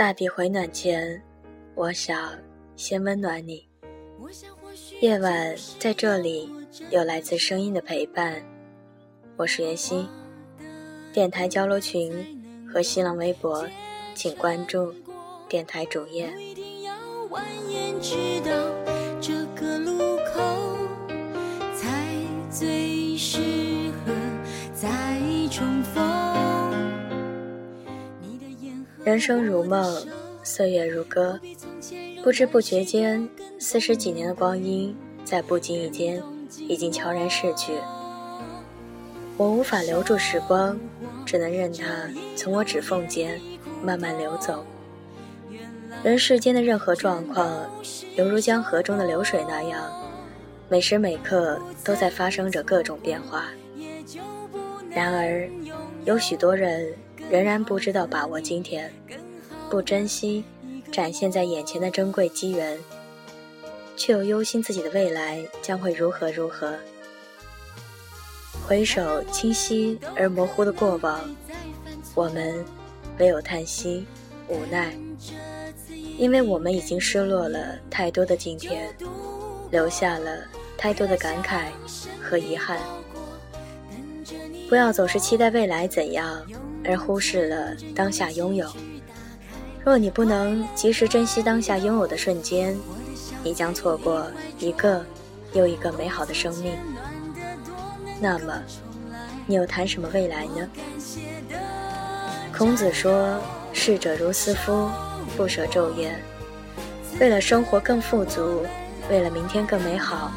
大地回暖前，我想先温暖你。夜晚在这里有来自声音的陪伴，我是袁熙。电台交流群和新浪微博，请关注电台主页。人生如梦，岁月如歌，不知不觉间，四十几年的光阴在不经意间已经悄然逝去。我无法留住时光，只能任它从我指缝间慢慢流走。人世间的任何状况，犹如江河中的流水那样，每时每刻都在发生着各种变化。然而，有许多人。仍然不知道把握今天，不珍惜展现在眼前的珍贵机缘，却又忧心自己的未来将会如何如何。回首清晰而模糊的过往，我们唯有叹息无奈，因为我们已经失落了太多的今天，留下了太多的感慨和遗憾。不要总是期待未来怎样。而忽视了当下拥有。若你不能及时珍惜当下拥有的瞬间，你将错过一个又一个美好的生命。那么，你又谈什么未来呢？孔子说：“逝者如斯夫，不舍昼夜。”为了生活更富足，为了明天更美好，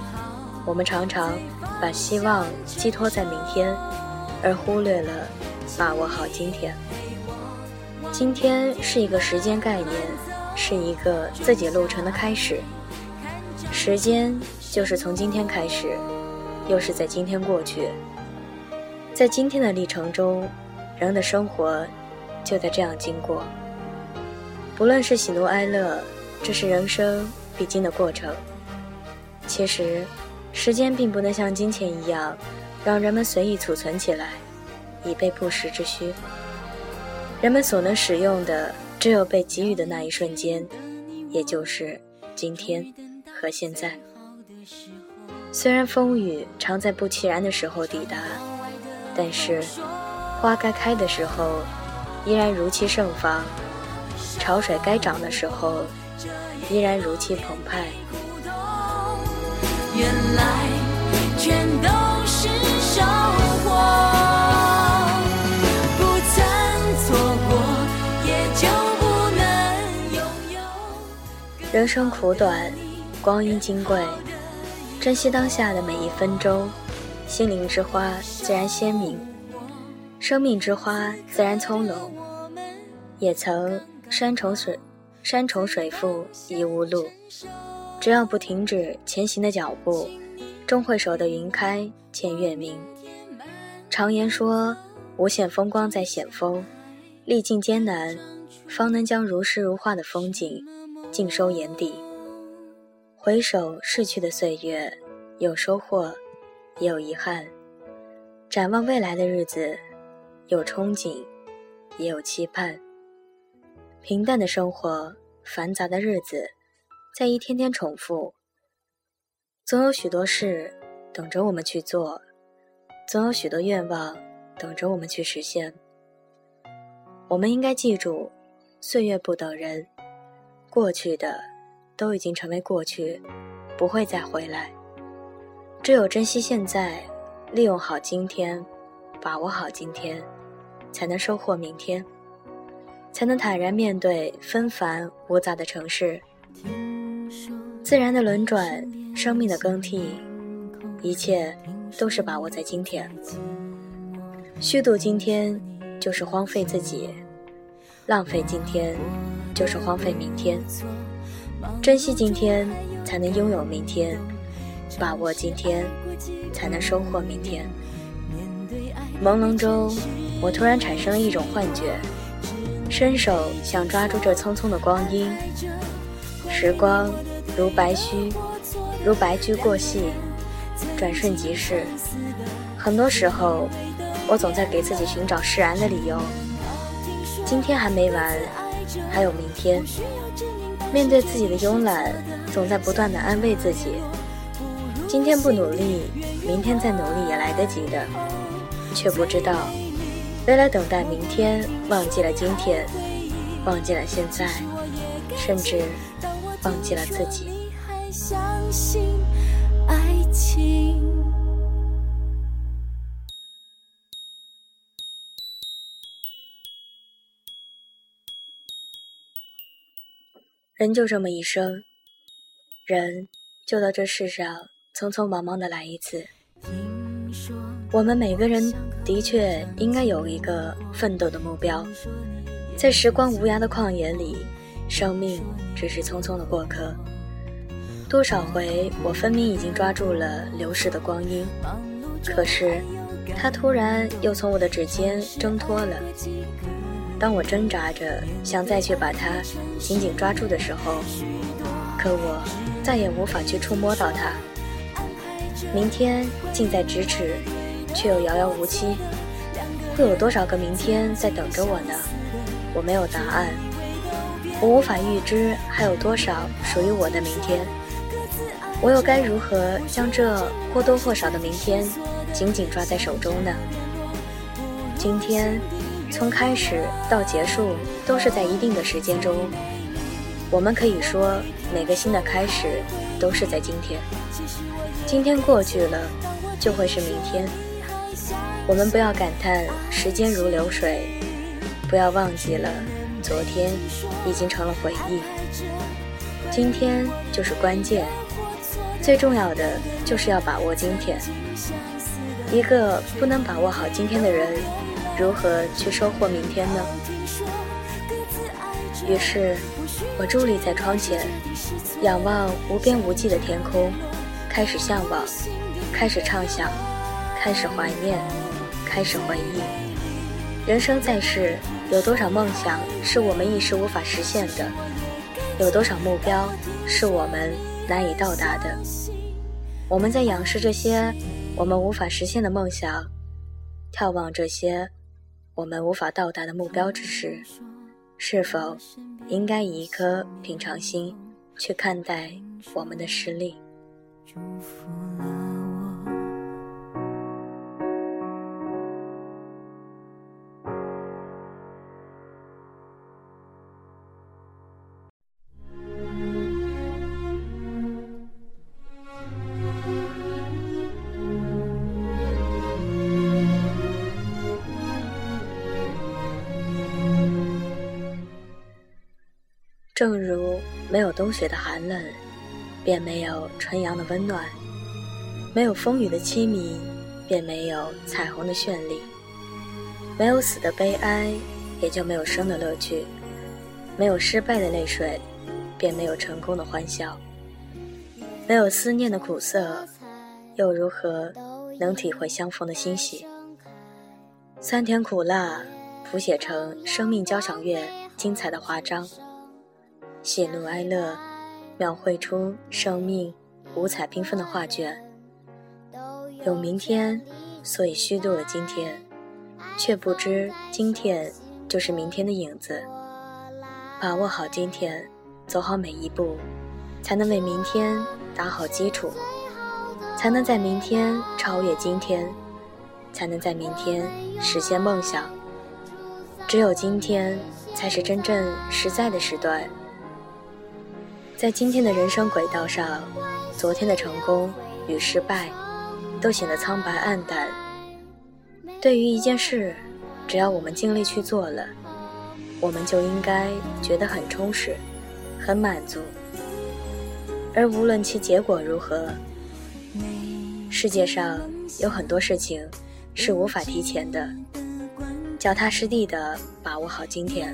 我们常常把希望寄托在明天，而忽略了。把握好今天。今天是一个时间概念，是一个自己路程的开始。时间就是从今天开始，又是在今天过去。在今天的历程中，人的生活就在这样经过。不论是喜怒哀乐，这是人生必经的过程。其实，时间并不能像金钱一样，让人们随意储存起来。以备不时之需。人们所能使用的，只有被给予的那一瞬间，也就是今天和现在。虽然风雨常在不期然的时候抵达，但是花该开的时候，依然如期盛放；潮水该涨的时候，依然如期澎湃。原来全都人生苦短，光阴金贵，珍惜当下的每一分钟。心灵之花自然鲜明，生命之花自然葱茏。也曾山重水，山重水复疑无路。只要不停止前行的脚步，终会守得云开见月明。常言说，无限风光在险峰，历尽艰难，方能将如诗如画的风景。尽收眼底，回首逝去的岁月，有收获，也有遗憾；展望未来的日子，有憧憬，也有期盼。平淡的生活，繁杂的日子，在一天天重复。总有许多事等着我们去做，总有许多愿望等着我们去实现。我们应该记住，岁月不等人。过去的都已经成为过去，不会再回来。只有珍惜现在，利用好今天，把握好今天，才能收获明天，才能坦然面对纷繁无杂的城市。自然的轮转，生命的更替，一切都是把握在今天。虚度今天，就是荒废自己；浪费今天。就是荒废明天，珍惜今天，才能拥有明天；把握今天，才能收获明天。朦胧中，我突然产生了一种幻觉，伸手想抓住这匆匆的光阴。时光如白驹，如白驹过隙，转瞬即逝。很多时候，我总在给自己寻找释然的理由。今天还没完。还有明天。面对自己的慵懒，总在不断的安慰自己：今天不努力，明天再努力也来得及的。却不知道，为了等待明天，忘记了今天，忘记了现在，甚至忘记了自己。人就这么一生，人就到这世上匆匆忙忙的来一次。我们每个人的确应该有一个奋斗的目标，在时光无涯的旷野里，生命只是匆匆的过客。多少回，我分明已经抓住了流逝的光阴，可是，它突然又从我的指尖挣脱了。当我挣扎着想再去把它紧紧抓住的时候，可我再也无法去触摸到它。明天近在咫尺，却又遥遥无期。会有多少个明天在等着我呢？我没有答案，我无法预知还有多少属于我的明天。我又该如何将这或多或少的明天紧紧抓在手中呢？今天。从开始到结束，都是在一定的时间中。我们可以说，每个新的开始都是在今天。今天过去了，就会是明天。我们不要感叹时间如流水，不要忘记了昨天已经成了回忆。今天就是关键，最重要的就是要把握今天。一个不能把握好今天的人。如何去收获明天呢？于是，我伫立在窗前，仰望无边无际的天空，开始向往，开始畅想，开始怀念，开始回忆。人生在世，有多少梦想是我们一时无法实现的？有多少目标是我们难以到达的？我们在仰视这些我们无法实现的梦想，眺望这些。我们无法到达的目标之时，是否应该以一颗平常心去看待我们的实力？正如没有冬雪的寒冷，便没有春阳的温暖；没有风雨的凄迷，便没有彩虹的绚丽；没有死的悲哀，也就没有生的乐趣；没有失败的泪水，便没有成功的欢笑；没有思念的苦涩，又如何能体会相逢的欣喜？酸甜苦辣，谱写成生命交响乐精彩的华章。喜怒哀乐，描绘出生命五彩缤纷的画卷。有明天，所以虚度了今天，却不知今天就是明天的影子。把握好今天，走好每一步，才能为明天打好基础，才能在明天超越今天，才能在明天实现梦想。只有今天，才是真正实在的时段。在今天的人生轨道上，昨天的成功与失败，都显得苍白暗淡。对于一件事，只要我们尽力去做了，我们就应该觉得很充实、很满足。而无论其结果如何，世界上有很多事情是无法提前的。脚踏实地的把握好今天，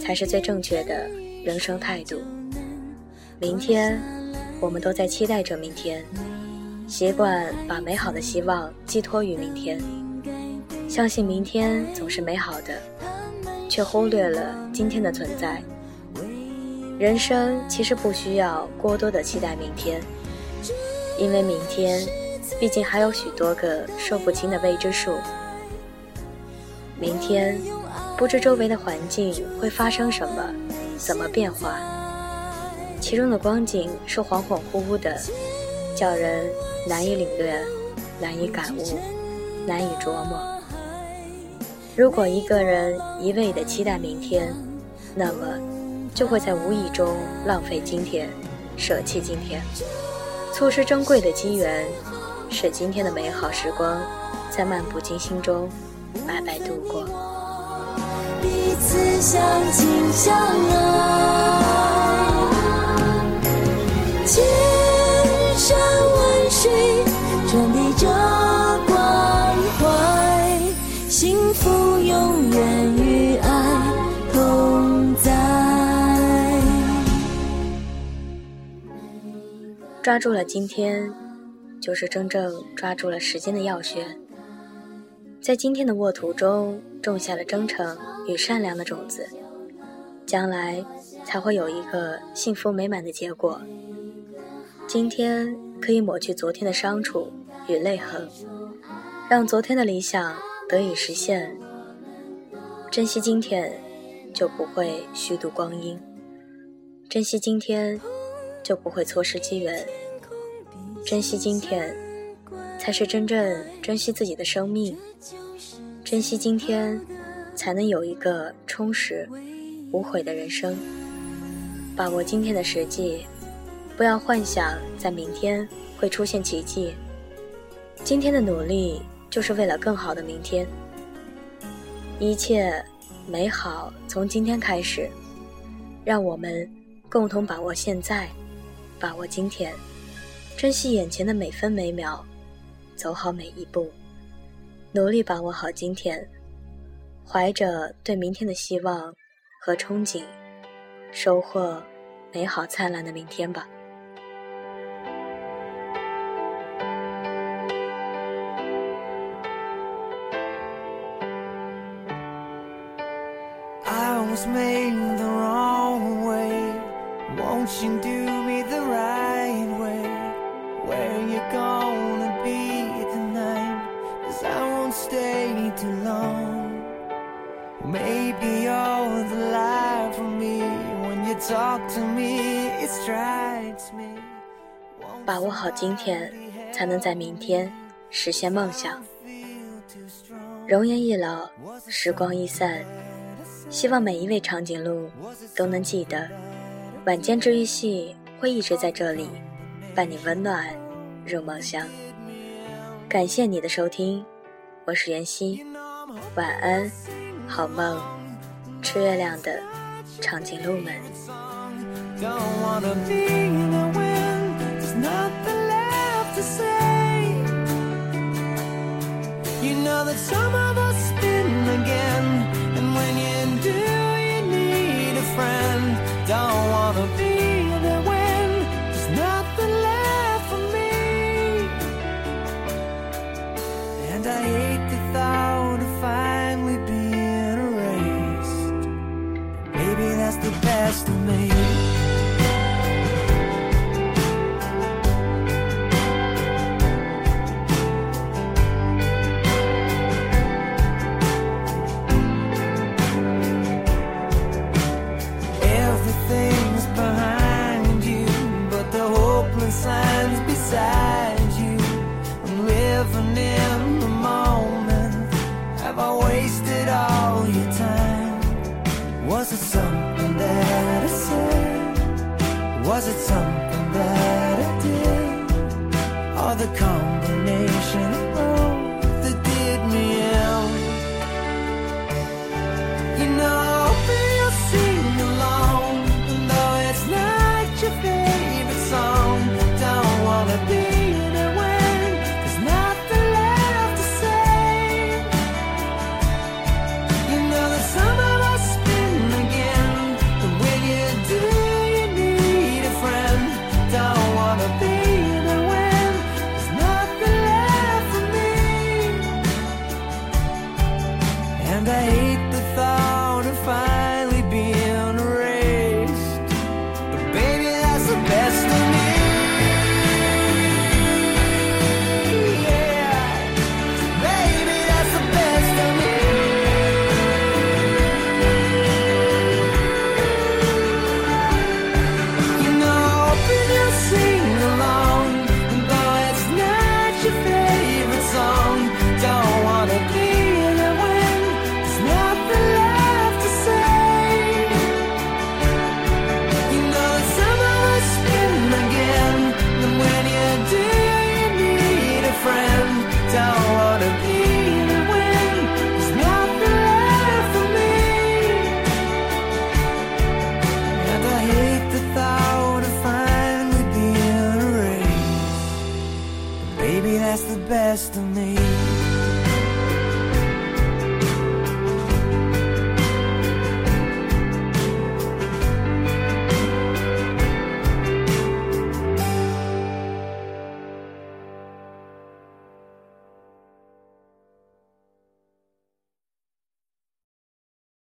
才是最正确的人生态度。明天，我们都在期待着明天，习惯把美好的希望寄托于明天，相信明天总是美好的，却忽略了今天的存在。人生其实不需要过多的期待明天，因为明天毕竟还有许多个说不清的未知数。明天不知周围的环境会发生什么，怎么变化，其中的光景是恍恍惚惚的，叫人难以领略，难以感悟，难以琢磨。如果一个人一味的期待明天，那么就会在无意中浪费今天，舍弃今天，错失珍贵的机缘，使今天的美好时光在漫不经心中白白度过。彼此相亲相爱，抓住了今天，就是真正抓住了时间的要诀。在今天的沃土中种下了真诚与善良的种子，将来才会有一个幸福美满的结果。今天可以抹去昨天的伤处与泪痕，让昨天的理想得以实现。珍惜今天，就不会虚度光阴；珍惜今天，就不会错失机缘；珍惜今天。才是真正珍惜自己的生命，珍惜今天，才能有一个充实、无悔的人生。把握今天的实际，不要幻想在明天会出现奇迹。今天的努力就是为了更好的明天。一切美好从今天开始，让我们共同把握现在，把握今天，珍惜眼前的每分每秒。走好每一步，努力把握好今天，怀着对明天的希望和憧憬，收获美好灿烂的明天吧。Maybe all the life for me when you talk to me it strikes me 把握好今天，才能在明天实现梦想。容颜易老，时光易散，希望每一位长颈鹿都能记得，晚间治愈系会一直在这里，伴你温暖入梦乡。感谢你的收听，我是袁熙，晚安，好梦，吃月亮的长颈鹿们。You know that some just me.